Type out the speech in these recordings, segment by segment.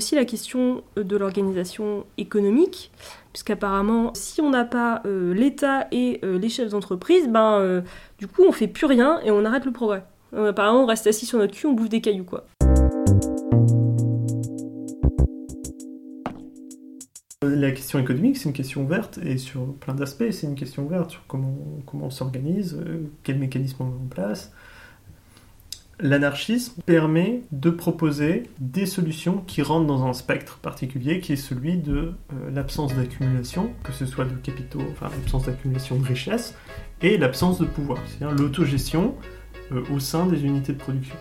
aussi la question de l'organisation économique, puisqu'apparemment, si on n'a pas l'État et les chefs d'entreprise, ben, du coup, on fait plus rien et on arrête le progrès. apparemment, on reste assis sur notre cul, on bouffe des cailloux, quoi. La question économique, c'est une question ouverte, et sur plein d'aspects, c'est une question ouverte sur comment, comment on s'organise, euh, quels mécanismes on met en place. L'anarchisme permet de proposer des solutions qui rentrent dans un spectre particulier, qui est celui de euh, l'absence d'accumulation, que ce soit de capitaux, enfin l'absence d'accumulation de richesses, et l'absence de pouvoir, c'est-à-dire l'autogestion euh, au sein des unités de production.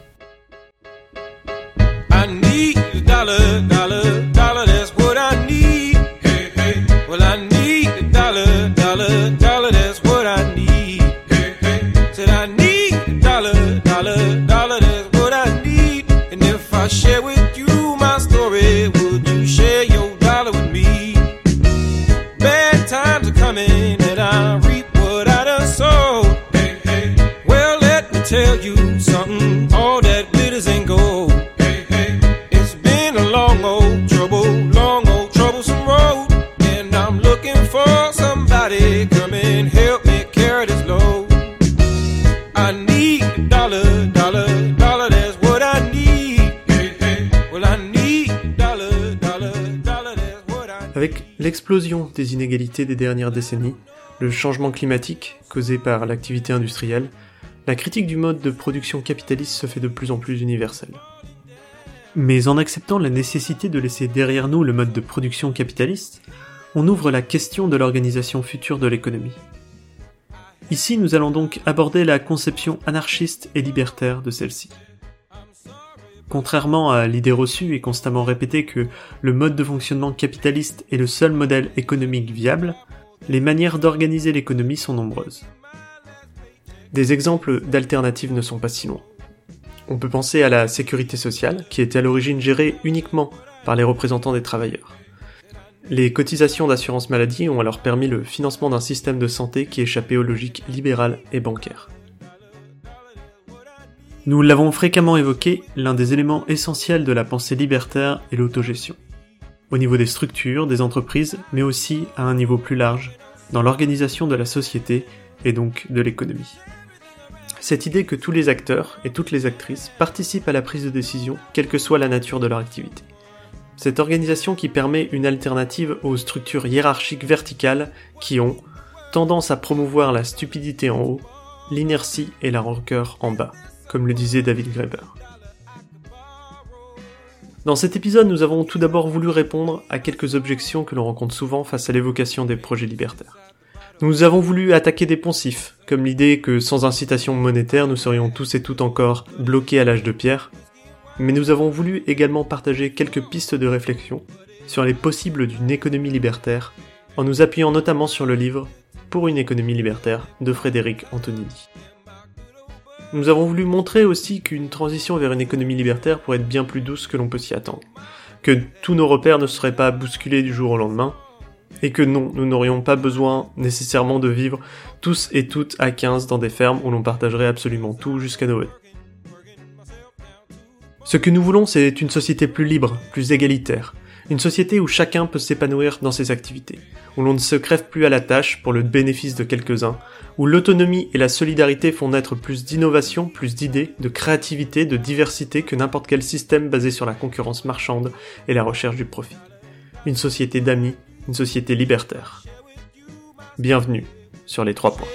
Avec l'explosion des inégalités des dernières décennies, le changement climatique causé par l'activité industrielle, la critique du mode de production capitaliste se fait de plus en plus universelle. Mais en acceptant la nécessité de laisser derrière nous le mode de production capitaliste, on ouvre la question de l'organisation future de l'économie. Ici, nous allons donc aborder la conception anarchiste et libertaire de celle-ci. Contrairement à l'idée reçue et constamment répétée que le mode de fonctionnement capitaliste est le seul modèle économique viable, les manières d'organiser l'économie sont nombreuses. Des exemples d'alternatives ne sont pas si loin. On peut penser à la sécurité sociale, qui était à l'origine gérée uniquement par les représentants des travailleurs. Les cotisations d'assurance maladie ont alors permis le financement d'un système de santé qui échappait aux logiques libérales et bancaires. Nous l'avons fréquemment évoqué, l'un des éléments essentiels de la pensée libertaire est l'autogestion. Au niveau des structures, des entreprises, mais aussi à un niveau plus large, dans l'organisation de la société et donc de l'économie. Cette idée que tous les acteurs et toutes les actrices participent à la prise de décision, quelle que soit la nature de leur activité. Cette organisation qui permet une alternative aux structures hiérarchiques verticales qui ont tendance à promouvoir la stupidité en haut, l'inertie et la rancœur en bas comme le disait David Graeber. Dans cet épisode, nous avons tout d'abord voulu répondre à quelques objections que l'on rencontre souvent face à l'évocation des projets libertaires. Nous avons voulu attaquer des poncifs, comme l'idée que sans incitation monétaire, nous serions tous et toutes encore bloqués à l'âge de pierre, mais nous avons voulu également partager quelques pistes de réflexion sur les possibles d'une économie libertaire, en nous appuyant notamment sur le livre Pour une économie libertaire de Frédéric Antonini. Nous avons voulu montrer aussi qu'une transition vers une économie libertaire pourrait être bien plus douce que l'on peut s'y attendre, que tous nos repères ne seraient pas bousculés du jour au lendemain, et que non, nous n'aurions pas besoin nécessairement de vivre tous et toutes à 15 dans des fermes où l'on partagerait absolument tout jusqu'à Noël. Ce que nous voulons, c'est une société plus libre, plus égalitaire, une société où chacun peut s'épanouir dans ses activités, où l'on ne se crève plus à la tâche pour le bénéfice de quelques-uns, où l'autonomie et la solidarité font naître plus d'innovation, plus d'idées, de créativité, de diversité que n'importe quel système basé sur la concurrence marchande et la recherche du profit. Une société d'amis, une société libertaire. Bienvenue sur les trois points.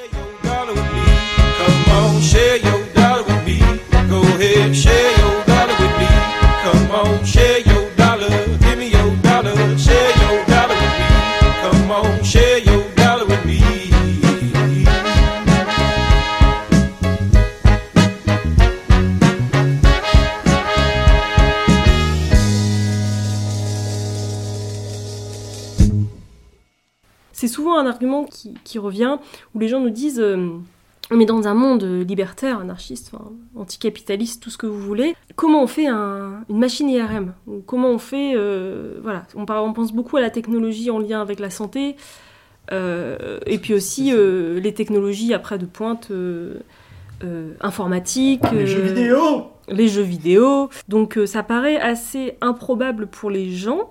C'est souvent un argument qui, revient où les gens nous disent euh, on est dans un monde libertaire, anarchiste, anticapitaliste, tout ce que vous voulez. Comment on fait une machine IRM Comment on fait euh, Voilà, on, on, pense beaucoup à la technologie en lien avec la santé, euh, et puis aussi les technologies après de pointe informatiques. Les jeux vidéo les jeux vidéo. Donc ça paraît assez improbable pour les gens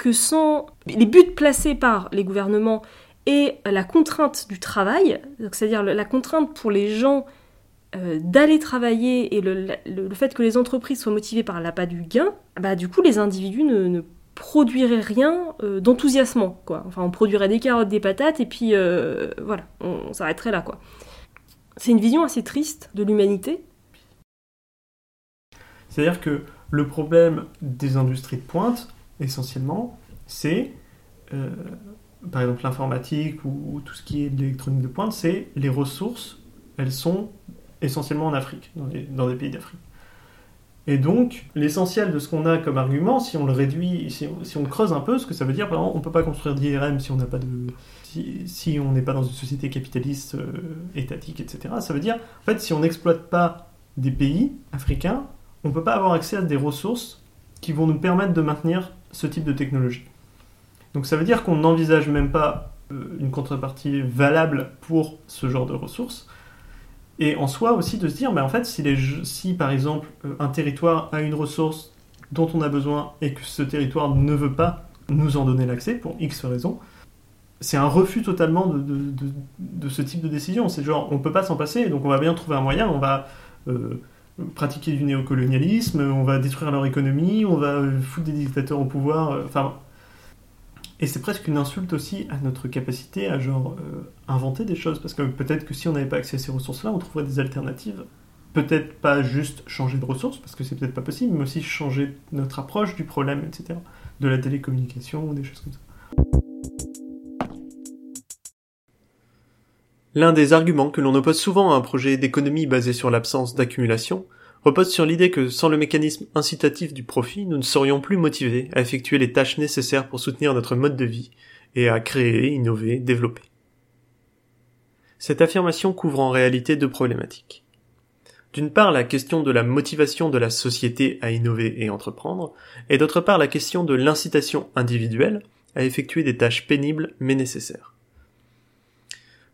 que sans les buts placés par les gouvernements et la contrainte du travail, c'est-à-dire la contrainte pour les gens euh, d'aller travailler et le, fait que les entreprises soient motivées par l'appât du gain, bah du coup les individus ne, produiraient rien euh, d'enthousiasmant. Enfin on produirait des carottes, des patates et puis euh, voilà, on, s'arrêterait là. C'est une vision assez triste de l'humanité. C'est-à-dire que le problème des industries de pointe, essentiellement, c'est par exemple l'informatique ou, tout ce qui est de l'électronique de pointe, c'est les ressources, elles sont essentiellement en Afrique, dans, des pays d'Afrique. Et donc, l'essentiel de ce qu'on a comme argument, si on le réduit, si on, creuse un peu, ce que ça veut dire, par exemple, on ne peut pas construire d'IRM si on n'a pas de, si, on n'est pas dans une société capitaliste euh, étatique, etc. Ça veut dire, en fait, si on n'exploite pas des pays africains, on ne peut pas avoir accès à des ressources qui vont nous permettre de maintenir ce type de technologie. Donc ça veut dire qu'on n'envisage même pas euh, une contrepartie valable pour ce genre de ressources. Et en soi aussi de se dire, mais en fait, si, les, si par exemple euh, un territoire a une ressource dont on a besoin et que ce territoire ne veut pas nous en donner l'accès pour X raisons, c'est un refus totalement de, ce type de décision. C'est genre, on ne peut pas s'en passer, donc on va bien trouver un moyen, on va euh, pratiquer du néocolonialisme, on va détruire leur économie, on va foutre des dictateurs au pouvoir. Enfin, et c'est presque une insulte aussi à notre capacité à genre euh, inventer des choses, parce que peut-être que si on n'avait pas accès à ces ressources-là, on trouverait des alternatives. Peut-être pas juste changer de ressources, parce que c'est peut-être pas possible, mais aussi changer notre approche du problème, etc. De la télécommunication des choses comme ça. L'un des arguments que l'on oppose souvent à un projet d'économie basé sur l'absence d'accumulation repose sur l'idée que sans le mécanisme incitatif du profit, nous ne serions plus motivés à effectuer les tâches nécessaires pour soutenir notre mode de vie et à créer, innover, développer. Cette affirmation couvre en réalité deux problématiques. D'une part, la question de la motivation de la société à innover et entreprendre, et d'autre part, la question de l'incitation individuelle à effectuer des tâches pénibles mais nécessaires.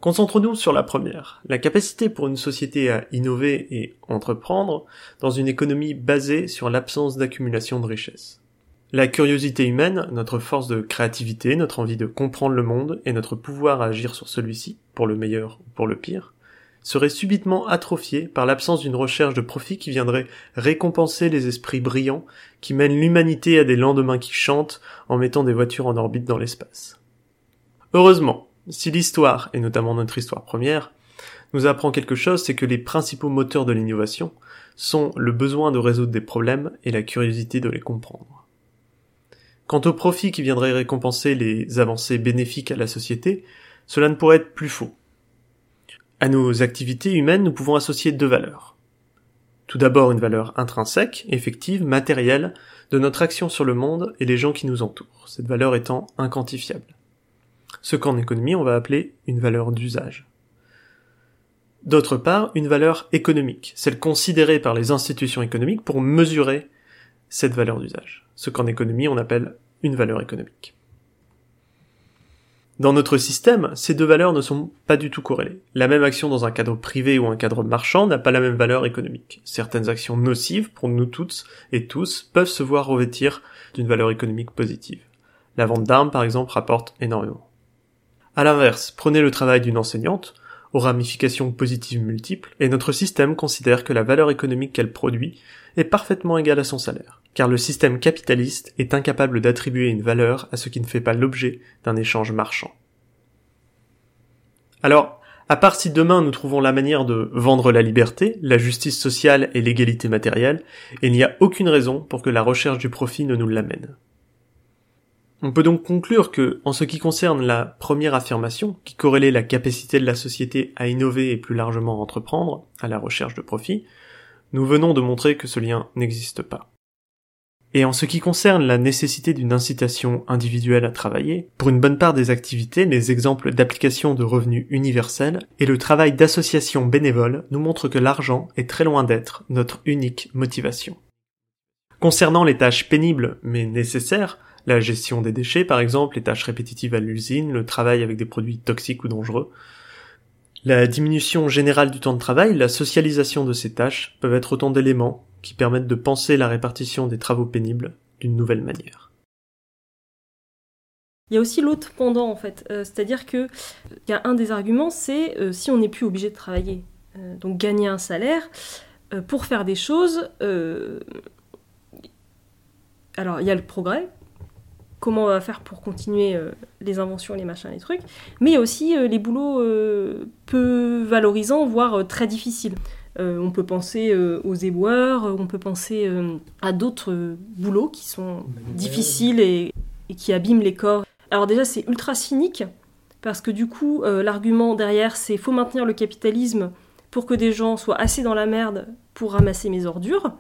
Concentrons-nous sur la première, la capacité pour une société à innover et entreprendre dans une économie basée sur l'absence d'accumulation de richesses. La curiosité humaine, notre force de créativité, notre envie de comprendre le monde et notre pouvoir à agir sur celui-ci, pour le meilleur ou pour le pire, serait subitement atrophiée par l'absence d'une recherche de profit qui viendrait récompenser les esprits brillants qui mènent l'humanité à des lendemains qui chantent en mettant des voitures en orbite dans l'espace. Heureusement, si l'histoire, et notamment notre histoire première, nous apprend quelque chose, c'est que les principaux moteurs de l'innovation sont le besoin de résoudre des problèmes et la curiosité de les comprendre. Quant au profit qui viendrait récompenser les avancées bénéfiques à la société, cela ne pourrait être plus faux. À nos activités humaines, nous pouvons associer deux valeurs. Tout d'abord une valeur intrinsèque, effective, matérielle, de notre action sur le monde et les gens qui nous entourent, cette valeur étant inquantifiable ce qu'en économie on va appeler une valeur d'usage. D'autre part, une valeur économique, celle considérée par les institutions économiques pour mesurer cette valeur d'usage, ce qu'en économie on appelle une valeur économique. Dans notre système, ces deux valeurs ne sont pas du tout corrélées. La même action dans un cadre privé ou un cadre marchand n'a pas la même valeur économique. Certaines actions nocives pour nous toutes et tous peuvent se voir revêtir d'une valeur économique positive. La vente d'armes, par exemple, rapporte énormément. À l'inverse, prenez le travail d'une enseignante, aux ramifications positives multiples, et notre système considère que la valeur économique qu'elle produit est parfaitement égale à son salaire, car le système capitaliste est incapable d'attribuer une valeur à ce qui ne fait pas l'objet d'un échange marchand. Alors, à part si demain nous trouvons la manière de vendre la liberté, la justice sociale et l'égalité matérielle, il n'y a aucune raison pour que la recherche du profit ne nous l'amène. On peut donc conclure que, en ce qui concerne la première affirmation, qui corrélait la capacité de la société à innover et plus largement à entreprendre, à la recherche de profit, nous venons de montrer que ce lien n'existe pas. Et en ce qui concerne la nécessité d'une incitation individuelle à travailler, pour une bonne part des activités, les exemples d'application de revenus universels et le travail d'associations bénévoles nous montrent que l'argent est très loin d'être notre unique motivation. Concernant les tâches pénibles mais nécessaires, la gestion des déchets par exemple, les tâches répétitives à l'usine, le travail avec des produits toxiques ou dangereux. La diminution générale du temps de travail, la socialisation de ces tâches peuvent être autant d'éléments qui permettent de penser la répartition des travaux pénibles d'une nouvelle manière. Il y a aussi l'autre pendant en fait, euh, c'est-à-dire que y a un des arguments, c'est euh, si on n'est plus obligé de travailler, euh, donc gagner un salaire pour faire des choses. alors il y a le progrès, comment on va faire pour continuer les inventions, les machins, les trucs, mais aussi les boulots peu valorisants, voire très difficiles. on peut penser aux éboueurs, on peut penser à d'autres boulots qui sont difficiles et, qui abîment les corps. Alors déjà, c'est ultra cynique, parce que du coup, euh, l'argument derrière, c'est faut maintenir le capitalisme pour que des gens soient assez dans la merde pour ramasser mes ordures.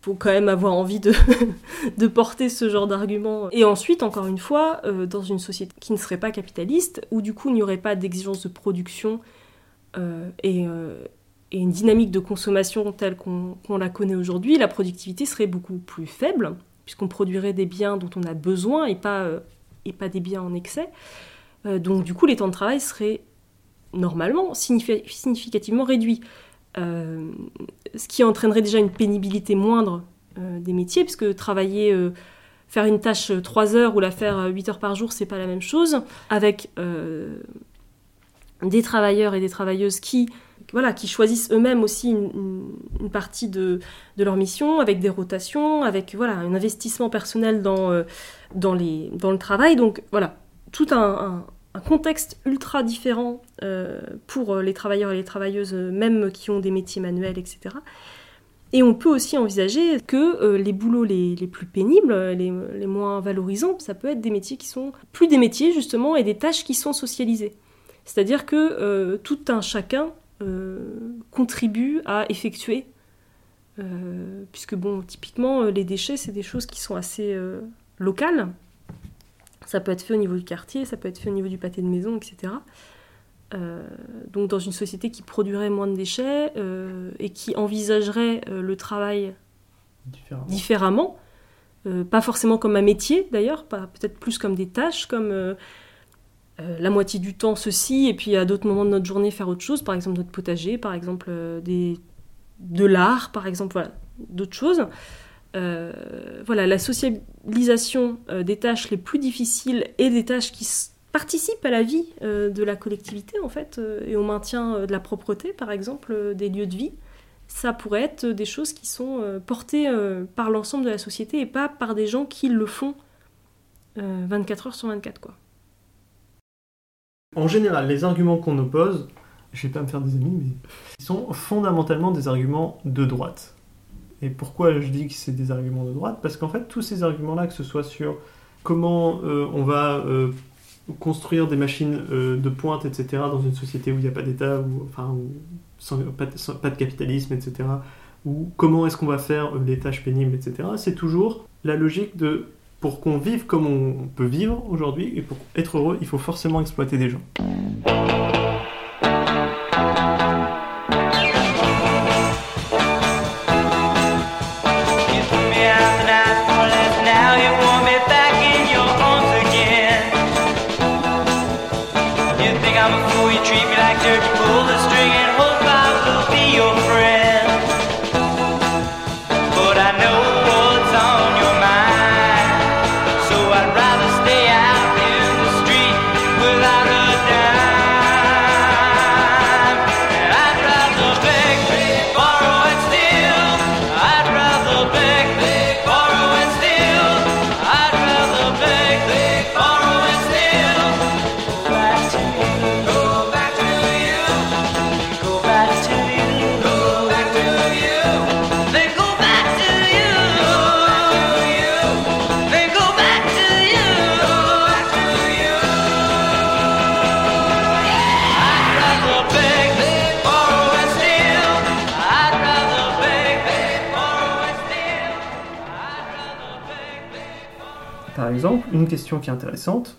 Faut quand même avoir envie de, porter ce genre d'argument. Et ensuite, encore une fois, euh, dans une société qui ne serait pas capitaliste, où du coup il n'y aurait pas d'exigence de production euh, et, et, une dynamique de consommation telle qu'on la connaît aujourd'hui, la productivité serait beaucoup plus faible, puisqu'on produirait des biens dont on a besoin et pas des biens en excès. Euh, donc du coup, les temps de travail seraient normalement significativement réduits. Euh, ce qui entraînerait déjà une pénibilité moindre euh, des métiers, puisque travailler, faire une tâche 3 heures ou la faire 8 heures par jour, c'est pas la même chose, avec des travailleurs et des travailleuses qui voilà, qui choisissent eux-mêmes aussi une, partie de, leur mission, avec des rotations, avec voilà, un investissement personnel dans, euh, dans le travail. Donc voilà, tout un, contexte ultra différent euh, pour les travailleurs et les travailleuses, même qui ont des métiers manuels, etc. Et on peut aussi envisager que euh, les boulots les, plus pénibles, les, moins valorisants, ça peut être des métiers qui sont plus des métiers justement et des tâches qui sont socialisées. C'est-à-dire que tout un chacun euh, contribue à effectuer. Euh, puisque, bon, typiquement, euh, les déchets, c'est des choses qui sont assez locales. Ça peut être fait au niveau du quartier, ça peut être fait au niveau du pâté de maison, etc. donc dans une société qui produirait moins de déchets et qui envisagerait le travail différemment, pas forcément comme un métier d'ailleurs, peut-être plus comme des tâches, comme euh, la moitié du temps ceci, et puis à d'autres moments de notre journée faire autre chose, par exemple notre potager, par exemple euh, des, de l'art, par exemple, voilà, d'autres choses. Euh, voilà, la socialisation des tâches les plus difficiles et des tâches qui participent à la vie de la collectivité, en fait, et au maintien de la propreté, par exemple, des lieux de vie, ça pourrait être des choses qui sont portées par l'ensemble de la société et pas par des gens qui le font 24 heures sur 24, quoi. En général, les arguments qu'on oppose, je vais pas me faire des amis, mais ils sont fondamentalement des arguments de droite. Et pourquoi je dis que c'est des arguments de droite Parce qu'en fait, tous ces arguments-là, que ce soit sur comment euh, on va euh, construire des machines euh, de pointe, etc., dans une société où il n'y a pas d'État, enfin, pas, de capitalisme, etc., ou comment est-ce qu'on va faire les tâches pénibles, etc., c'est toujours la logique de pour qu'on vive comme on peut vivre aujourd'hui, et pour être heureux, il faut forcément exploiter des gens. Une question qui est intéressante.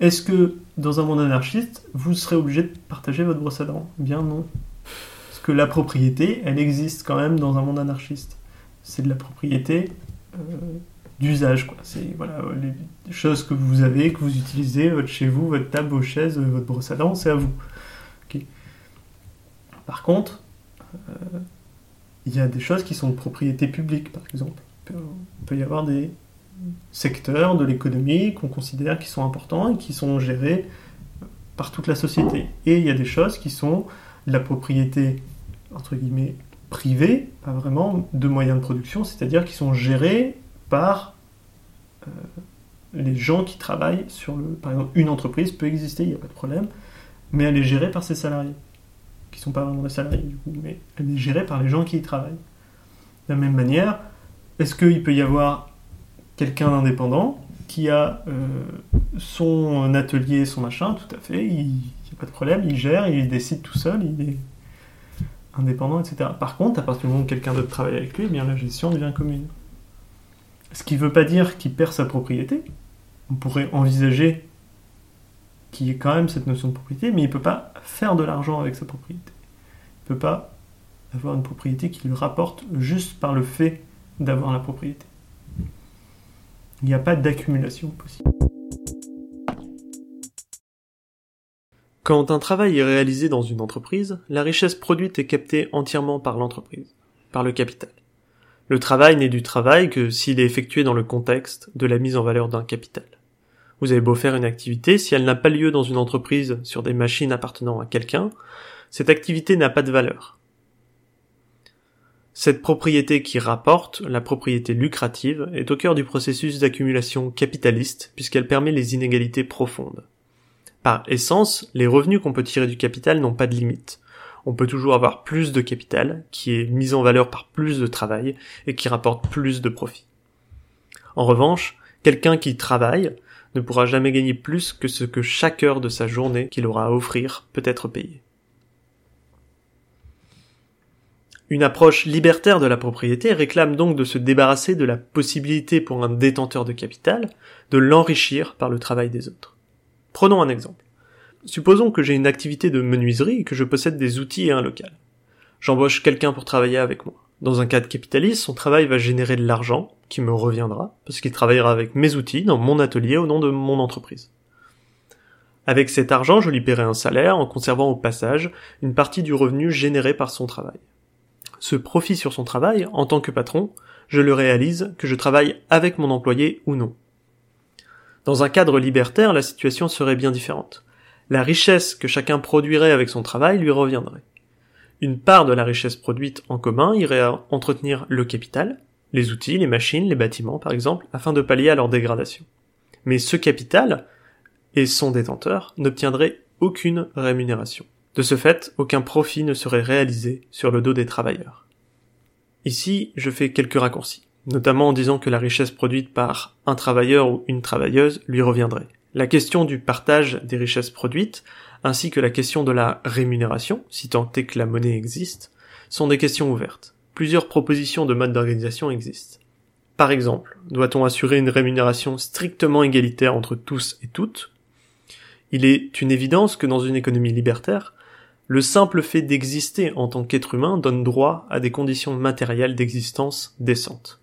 Est-ce que dans un monde anarchiste, vous serez obligé de partager votre brosse à dents? Bien non. Parce que la propriété, elle existe quand même dans un monde anarchiste. C'est de la propriété euh, d'usage, quoi. C'est voilà, les choses que vous avez, que vous utilisez, votre chez vous, votre table, vos chaises, votre brosse à dents, c'est à vous. Par contre, euh, il y a des choses qui sont de propriété publique, par exemple. Il peut y avoir des secteurs de l'économie qu'on considère qui sont importants et qui sont gérés par toute la société. Et il y a des choses qui sont de la propriété, entre guillemets, privée, pas vraiment, de moyens de production, c'est-à-dire qui sont gérés par euh, les gens qui travaillent sur le... Par exemple, une entreprise peut exister, il n'y a pas de problème, mais elle est gérée par ses salariés, qui ne sont pas vraiment des salariés du coup, mais elle est gérée par les gens qui y travaillent. De la même manière, est-ce qu'il peut y avoir quelqu'un d'indépendant qui a euh, son atelier, son machin, tout à fait, il n'y a pas de problème, il gère, il décide tout seul, il est indépendant, etc. Par contre, à partir du moment où quelqu'un d'autre travaille avec lui, eh bien la gestion devient commune. Ce qui ne veut pas dire qu'il perd sa propriété. On pourrait envisager qu'il y ait quand même cette notion de propriété, mais il ne peut pas faire de l'argent avec sa propriété. Il ne peut pas avoir une propriété qui lui rapporte juste par le fait d'avoir la propriété. Il n'y a pas d'accumulation possible. Quand un travail est réalisé dans une entreprise, la richesse produite est captée entièrement par l'entreprise, par le capital. Le travail n'est du travail que s'il est effectué dans le contexte de la mise en valeur d'un capital. Vous avez beau faire une activité, si elle n'a pas lieu dans une entreprise sur des machines appartenant à quelqu'un, cette activité n'a pas de valeur. Cette propriété qui rapporte, la propriété lucrative, est au cœur du processus d'accumulation capitaliste puisqu'elle permet les inégalités profondes. Par essence, les revenus qu'on peut tirer du capital n'ont pas de limite on peut toujours avoir plus de capital, qui est mis en valeur par plus de travail, et qui rapporte plus de profit. En revanche, quelqu'un qui travaille ne pourra jamais gagner plus que ce que chaque heure de sa journée qu'il aura à offrir peut être payé. Une approche libertaire de la propriété réclame donc de se débarrasser de la possibilité pour un détenteur de capital de l'enrichir par le travail des autres. Prenons un exemple. Supposons que j'ai une activité de menuiserie et que je possède des outils et un local. J'embauche quelqu'un pour travailler avec moi. Dans un cadre capitaliste, son travail va générer de l'argent qui me reviendra, parce qu'il travaillera avec mes outils dans mon atelier au nom de mon entreprise. Avec cet argent, je lui paierai un salaire en conservant au passage une partie du revenu généré par son travail. Ce profit sur son travail, en tant que patron, je le réalise que je travaille avec mon employé ou non. Dans un cadre libertaire, la situation serait bien différente la richesse que chacun produirait avec son travail lui reviendrait. Une part de la richesse produite en commun irait à entretenir le capital, les outils, les machines, les bâtiments par exemple, afin de pallier à leur dégradation. Mais ce capital et son détenteur n'obtiendraient aucune rémunération. De ce fait, aucun profit ne serait réalisé sur le dos des travailleurs. Ici, je fais quelques raccourcis, notamment en disant que la richesse produite par un travailleur ou une travailleuse lui reviendrait. La question du partage des richesses produites, ainsi que la question de la rémunération, si tant est que la monnaie existe, sont des questions ouvertes. Plusieurs propositions de mode d'organisation existent. Par exemple, doit-on assurer une rémunération strictement égalitaire entre tous et toutes? Il est une évidence que dans une économie libertaire, le simple fait d'exister en tant qu'être humain donne droit à des conditions matérielles d'existence décentes.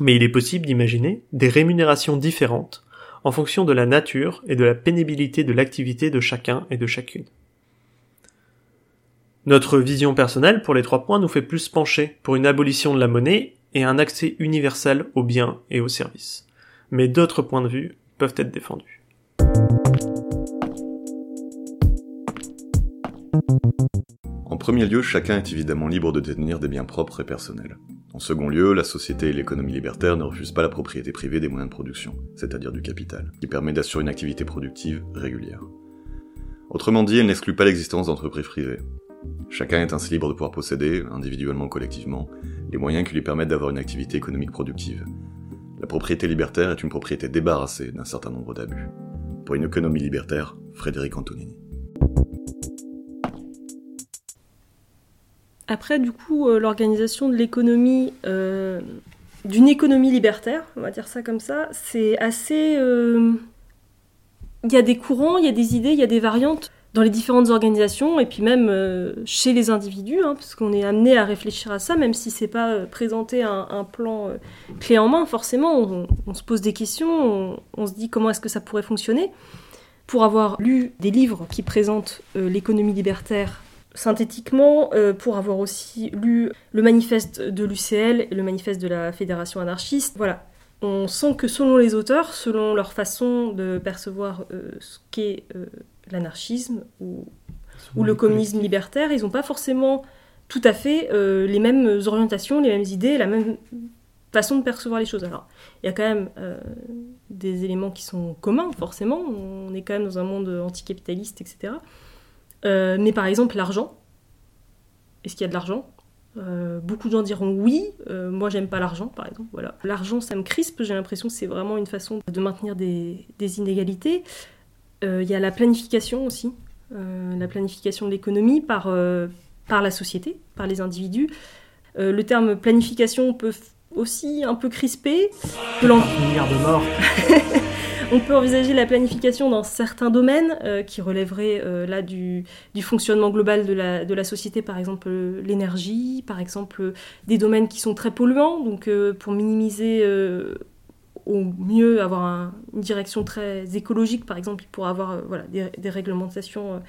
Mais il est possible d'imaginer des rémunérations différentes en fonction de la nature et de la pénibilité de l'activité de chacun et de chacune. Notre vision personnelle pour les trois points nous fait plus pencher pour une abolition de la monnaie et un accès universel aux biens et aux services. Mais d'autres points de vue peuvent être défendus. En premier lieu, chacun est évidemment libre de détenir des biens propres et personnels. En second lieu, la société et l'économie libertaire ne refusent pas la propriété privée des moyens de production, c'est-à-dire du capital, qui permet d'assurer une activité productive régulière. Autrement dit, elle n'exclut pas l'existence d'entreprises privées. Chacun est ainsi libre de pouvoir posséder, individuellement ou collectivement, les moyens qui lui permettent d'avoir une activité économique productive. La propriété libertaire est une propriété débarrassée d'un certain nombre d'abus. Pour une économie libertaire, Frédéric Antonini. Après, du coup, euh, l'organisation de l'économie, euh, d'une économie libertaire, on va dire ça comme ça, c'est assez. Euh, il y a des courants, il y a des idées, il y a des variantes dans les différentes organisations et puis même chez les individus, hein, parce qu'on est amené à réfléchir à ça, même si c'est pas présenter un, plan clé en main, forcément, on, se pose des questions, on se dit comment est-ce que ça pourrait fonctionner. Pour avoir lu des livres qui présentent l'économie libertaire synthétiquement, euh, pour avoir aussi lu le manifeste de l'UCL et le manifeste de la Fédération anarchiste, voilà, on sent que selon les auteurs, selon leur façon de percevoir euh, ce qu'est euh, l'anarchisme ou, ou, le communisme libertaire, ils n'ont pas forcément tout à fait les mêmes orientations, les mêmes idées, la même façon de percevoir les choses. Alors, il y a quand même des éléments qui sont communs, forcément. On est quand même dans un monde anticapitaliste, etc. Euh, mais par exemple, l'argent. Est-ce qu'il y a de l'argent? Euh, beaucoup de gens diront oui, euh, moi j'aime pas l'argent par exemple. Voilà. L'argent ça me crispe, j'ai l'impression que c'est vraiment une façon de maintenir des, inégalités. Il y a la planification aussi, la planification de l'économie par, par la société, par les individus. le terme planification peut aussi un peu crisper. De mort On peut envisager la planification dans certains domaines euh, qui relèveraient euh, là du, fonctionnement global de la, société, par exemple euh, l'énergie, par exemple des domaines qui sont très polluants, donc pour minimiser au mieux avoir une direction très écologique, par exemple, pour avoir voilà, des, des, réglementations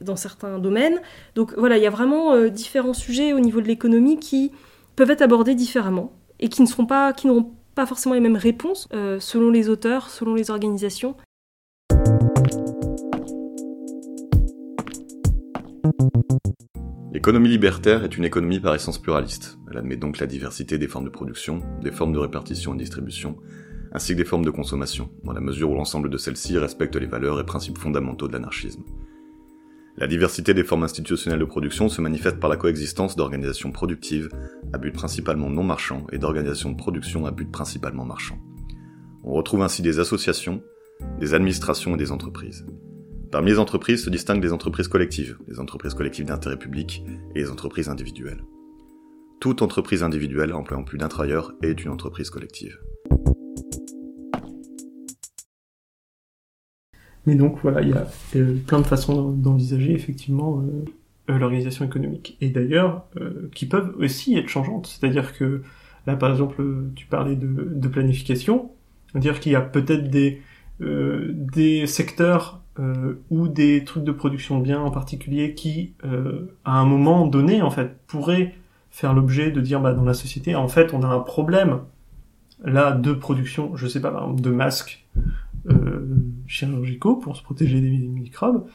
dans certains domaines. Donc voilà, il y a vraiment différents sujets au niveau de l'économie qui peuvent être abordés différemment et qui ne seront pas, qui n'auront pas forcément les mêmes réponses euh, selon les auteurs, selon les organisations. L'économie libertaire est une économie par essence pluraliste. Elle admet donc la diversité des formes de production, des formes de répartition et distribution, ainsi que des formes de consommation, dans la mesure où l'ensemble de celles-ci respectent les valeurs et principes fondamentaux de l'anarchisme. La diversité des formes institutionnelles de production se manifeste par la coexistence d'organisations productives à but principalement non marchand et d'organisations de production à but principalement marchand. On retrouve ainsi des associations, des administrations et des entreprises. Parmi les entreprises se distinguent les entreprises collectives, les entreprises collectives d'intérêt public et les entreprises individuelles. Toute entreprise individuelle employant plus d'un travailleur est une entreprise collective. Mais donc voilà, il y a euh, plein de façons d'envisager effectivement euh, euh, l'organisation économique. Et d'ailleurs, qui peuvent aussi être changeantes. C'est-à-dire que là, par exemple, tu parlais de, de planification, dire qu'il y a peut-être des des secteurs ou des trucs de production de biens en particulier qui, à un moment donné, en fait, pourraient faire l'objet de dire, bah, dans la société, en fait, on a un problème là de production, je sais pas, de masques euh, chirurgicaux pour se protéger des microbes,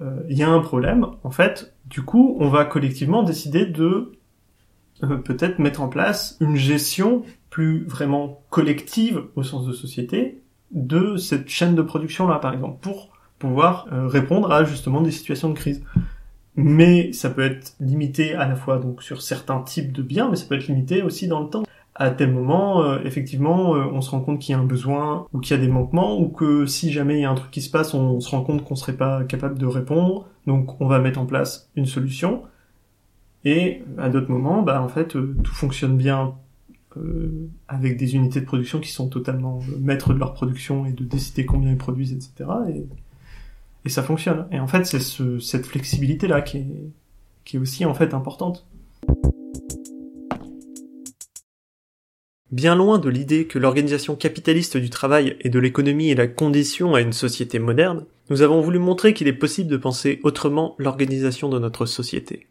euh, il y a un problème. En fait, du coup, on va collectivement décider de euh, peut-être mettre en place une gestion plus vraiment collective au sens de société de cette chaîne de production là, par exemple, pour pouvoir répondre à justement des situations de crise. Mais ça peut être limité à la fois donc sur certains types de biens, mais ça peut être limité aussi dans le temps à tel moment, euh, effectivement, euh, on se rend compte qu'il y a un besoin ou qu'il y a des manquements ou que si jamais il y a un truc qui se passe, on, se rend compte qu'on serait pas capable de répondre. Donc, on va mettre en place une solution. Et à d'autres moments, bah en fait, euh, tout fonctionne bien avec des unités de production qui sont totalement maîtres de leur production et de décider combien ils produisent, etc. Et, et ça fonctionne. Et en fait, c'est ce, cette flexibilité là qui est, qui est aussi en fait importante. Bien loin de l'idée que l'organisation capitaliste du travail et de l'économie est la condition à une société moderne, nous avons voulu montrer qu'il est possible de penser autrement l'organisation de notre société.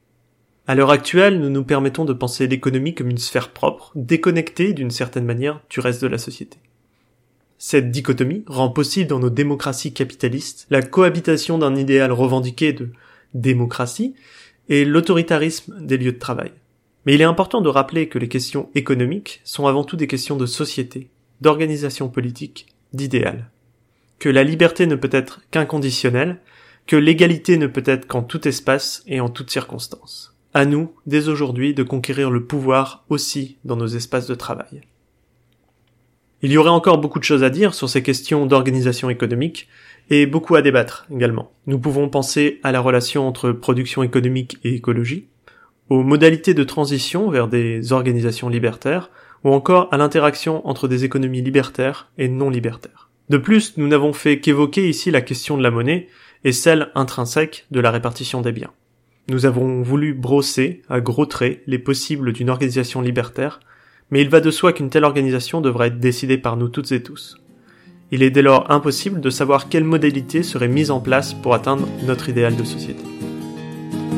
À l'heure actuelle, nous nous permettons de penser l'économie comme une sphère propre, déconnectée d'une certaine manière du reste de la société. Cette dichotomie rend possible dans nos démocraties capitalistes la cohabitation d'un idéal revendiqué de démocratie et l'autoritarisme des lieux de travail. Mais il est important de rappeler que les questions économiques sont avant tout des questions de société, d'organisation politique, d'idéal. Que la liberté ne peut être qu'inconditionnelle, que l'égalité ne peut être qu'en tout espace et en toutes circonstances. À nous, dès aujourd'hui, de conquérir le pouvoir aussi dans nos espaces de travail. Il y aurait encore beaucoup de choses à dire sur ces questions d'organisation économique, et beaucoup à débattre également. Nous pouvons penser à la relation entre production économique et écologie, aux modalités de transition vers des organisations libertaires, ou encore à l'interaction entre des économies libertaires et non libertaires. De plus, nous n'avons fait qu'évoquer ici la question de la monnaie et celle intrinsèque de la répartition des biens. Nous avons voulu brosser, à gros traits, les possibles d'une organisation libertaire, mais il va de soi qu'une telle organisation devrait être décidée par nous toutes et tous. Il est dès lors impossible de savoir quelles modalités seraient mises en place pour atteindre notre idéal de société.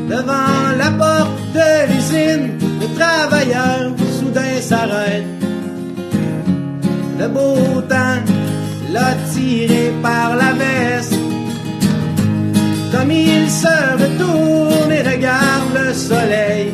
Devant la porte de l'usine, le travailleur soudain s'arrête. Le beau temps l'a tiré par la veste. Comme il se retourne et regarde le soleil.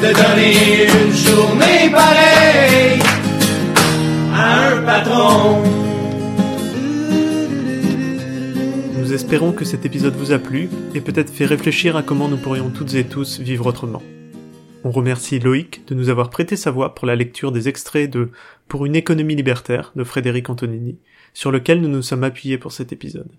De donner une journée pareille à un patron? Nous espérons que cet épisode vous a plu et peut-être fait réfléchir à comment nous pourrions toutes et tous vivre autrement. On remercie Loïc de nous avoir prêté sa voix pour la lecture des extraits de Pour une économie libertaire de Frédéric Antonini, sur lequel nous nous sommes appuyés pour cet épisode.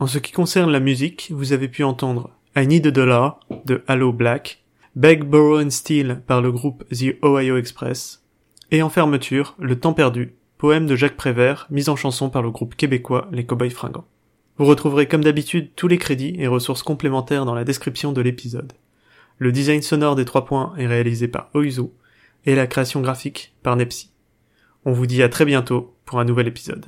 En ce qui concerne la musique, vous avez pu entendre I Need a Dollar de Halo Black, Beg, Borrow and Steal par le groupe The Ohio Express, et en fermeture, Le Temps perdu, poème de Jacques Prévert, mis en chanson par le groupe québécois Les Cowboys Fringants. Vous retrouverez comme d'habitude tous les crédits et ressources complémentaires dans la description de l'épisode. Le design sonore des trois points est réalisé par Oizo et la création graphique par Nepsi. On vous dit à très bientôt pour un nouvel épisode.